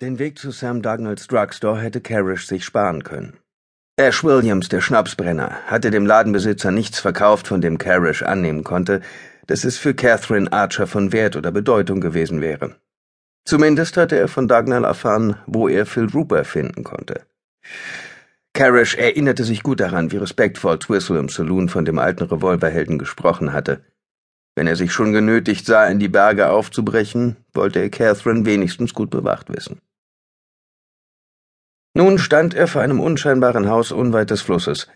Den Weg zu Sam Dougnalds Drugstore hätte Parrish sich sparen können. Ash Williams, der Schnapsbrenner, hatte dem Ladenbesitzer nichts verkauft, von dem Parrish annehmen konnte, dass es für Catherine Archer von Wert oder Bedeutung gewesen wäre. Zumindest hatte er von Dagnall erfahren, wo er Phil Rupert finden konnte. Parrish erinnerte sich gut daran, wie respektvoll Twistle im Saloon von dem alten Revolverhelden gesprochen hatte. Wenn er sich schon genötigt sah, in die Berge aufzubrechen, wollte er Catherine wenigstens gut bewacht wissen. Nun stand er vor einem unscheinbaren Haus unweit des Flusses.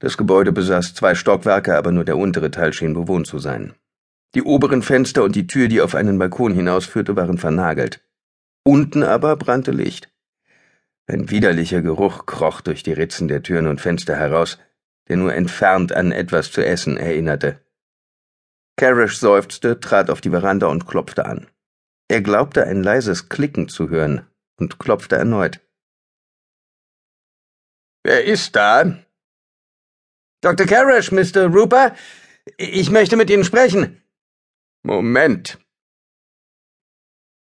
Das Gebäude besaß zwei Stockwerke, aber nur der untere Teil schien bewohnt zu sein. Die oberen Fenster und die Tür, die auf einen Balkon hinausführte, waren vernagelt. Unten aber brannte Licht. Ein widerlicher Geruch kroch durch die Ritzen der Türen und Fenster heraus, der nur entfernt an etwas zu essen erinnerte. Carish seufzte, trat auf die Veranda und klopfte an. Er glaubte ein leises Klicken zu hören und klopfte erneut. Wer ist da? Dr. Carish, Mr. Rupert. Ich möchte mit Ihnen sprechen. Moment.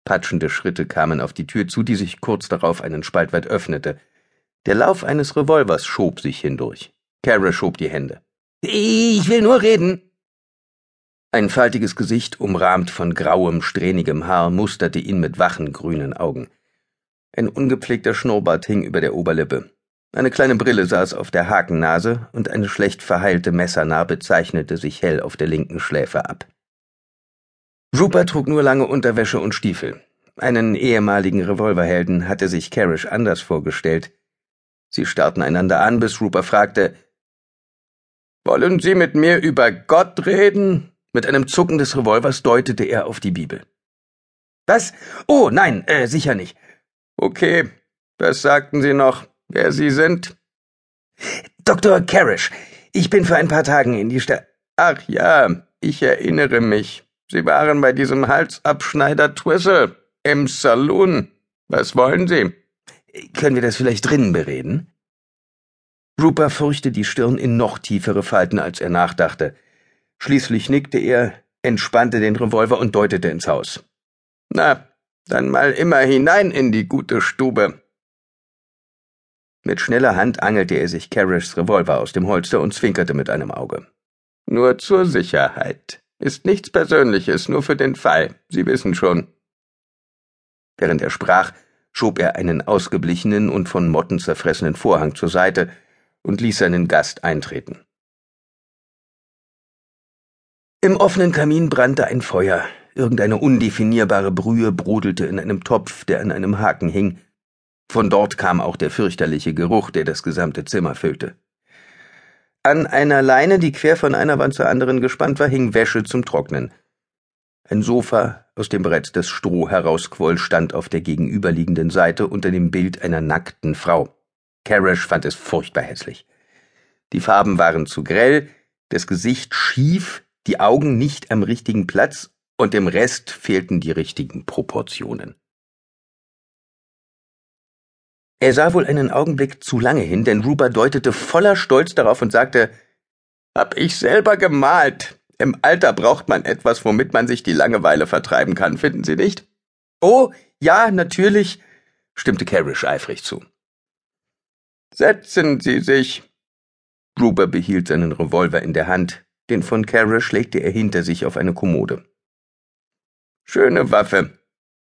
Patschende Schritte kamen auf die Tür zu, die sich kurz darauf einen Spalt weit öffnete. Der Lauf eines Revolvers schob sich hindurch. Carish schob die Hände. Ich will nur reden. Ein faltiges Gesicht, umrahmt von grauem, strähnigem Haar, musterte ihn mit wachen, grünen Augen. Ein ungepflegter Schnurrbart hing über der Oberlippe. Eine kleine Brille saß auf der Hakennase und eine schlecht verheilte Messernarbe zeichnete sich hell auf der linken Schläfe ab. Rupert trug nur lange Unterwäsche und Stiefel. Einen ehemaligen Revolverhelden hatte sich Carish anders vorgestellt. Sie starrten einander an, bis Rupert fragte, Wollen Sie mit mir über Gott reden? Mit einem Zucken des Revolvers deutete er auf die Bibel. Was? Oh, nein, äh, sicher nicht. Okay, was sagten Sie noch? Wer Sie sind? Dr. Carish, ich bin vor ein paar Tagen in die Stadt. Ach ja, ich erinnere mich. Sie waren bei diesem Halsabschneider Twistle im Saloon. Was wollen Sie? Können wir das vielleicht drinnen bereden? Rupert furchte die Stirn in noch tiefere Falten, als er nachdachte. Schließlich nickte er, entspannte den Revolver und deutete ins Haus. Na, dann mal immer hinein in die gute Stube. Mit schneller Hand angelte er sich Carishs Revolver aus dem Holster und zwinkerte mit einem Auge. Nur zur Sicherheit. Ist nichts Persönliches, nur für den Fall. Sie wissen schon. Während er sprach, schob er einen ausgeblichenen und von Motten zerfressenen Vorhang zur Seite und ließ seinen Gast eintreten. Im offenen Kamin brannte ein Feuer. Irgendeine undefinierbare Brühe brodelte in einem Topf, der an einem Haken hing, von dort kam auch der fürchterliche Geruch, der das gesamte Zimmer füllte. An einer Leine, die quer von einer Wand zur anderen gespannt war, hing Wäsche zum Trocknen. Ein Sofa, aus dem bereits das Stroh herausquoll, stand auf der gegenüberliegenden Seite unter dem Bild einer nackten Frau. Carash fand es furchtbar hässlich. Die Farben waren zu grell, das Gesicht schief, die Augen nicht am richtigen Platz und dem Rest fehlten die richtigen Proportionen. Er sah wohl einen Augenblick zu lange hin, denn Ruber deutete voller Stolz darauf und sagte, Hab ich selber gemalt. Im Alter braucht man etwas, womit man sich die Langeweile vertreiben kann, finden Sie nicht? Oh, ja, natürlich, stimmte Carish eifrig zu. Setzen Sie sich. Ruber behielt seinen Revolver in der Hand, den von Carish legte er hinter sich auf eine Kommode. Schöne Waffe,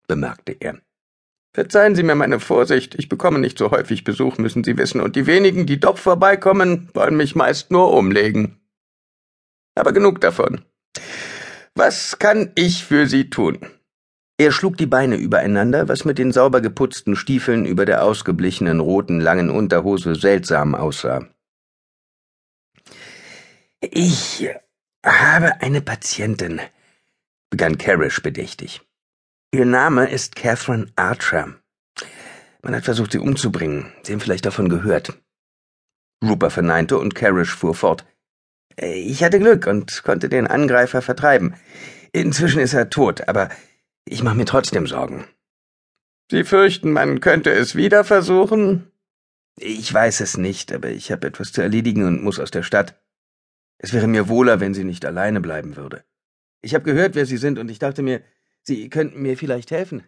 bemerkte er. Verzeihen Sie mir meine Vorsicht, ich bekomme nicht so häufig Besuch, müssen Sie wissen, und die wenigen, die doch vorbeikommen, wollen mich meist nur umlegen. Aber genug davon. Was kann ich für Sie tun? Er schlug die Beine übereinander, was mit den sauber geputzten Stiefeln über der ausgeblichenen roten langen Unterhose seltsam aussah. Ich habe eine Patientin, begann Carish bedächtig. Ihr Name ist Catherine Archer. Man hat versucht, sie umzubringen. Sie haben vielleicht davon gehört. Rupert verneinte und Carish fuhr fort. Ich hatte Glück und konnte den Angreifer vertreiben. Inzwischen ist er tot, aber ich mache mir trotzdem Sorgen. Sie fürchten, man könnte es wieder versuchen? Ich weiß es nicht, aber ich habe etwas zu erledigen und muss aus der Stadt. Es wäre mir wohler, wenn sie nicht alleine bleiben würde. Ich habe gehört, wer Sie sind, und ich dachte mir, Sie könnten mir vielleicht helfen.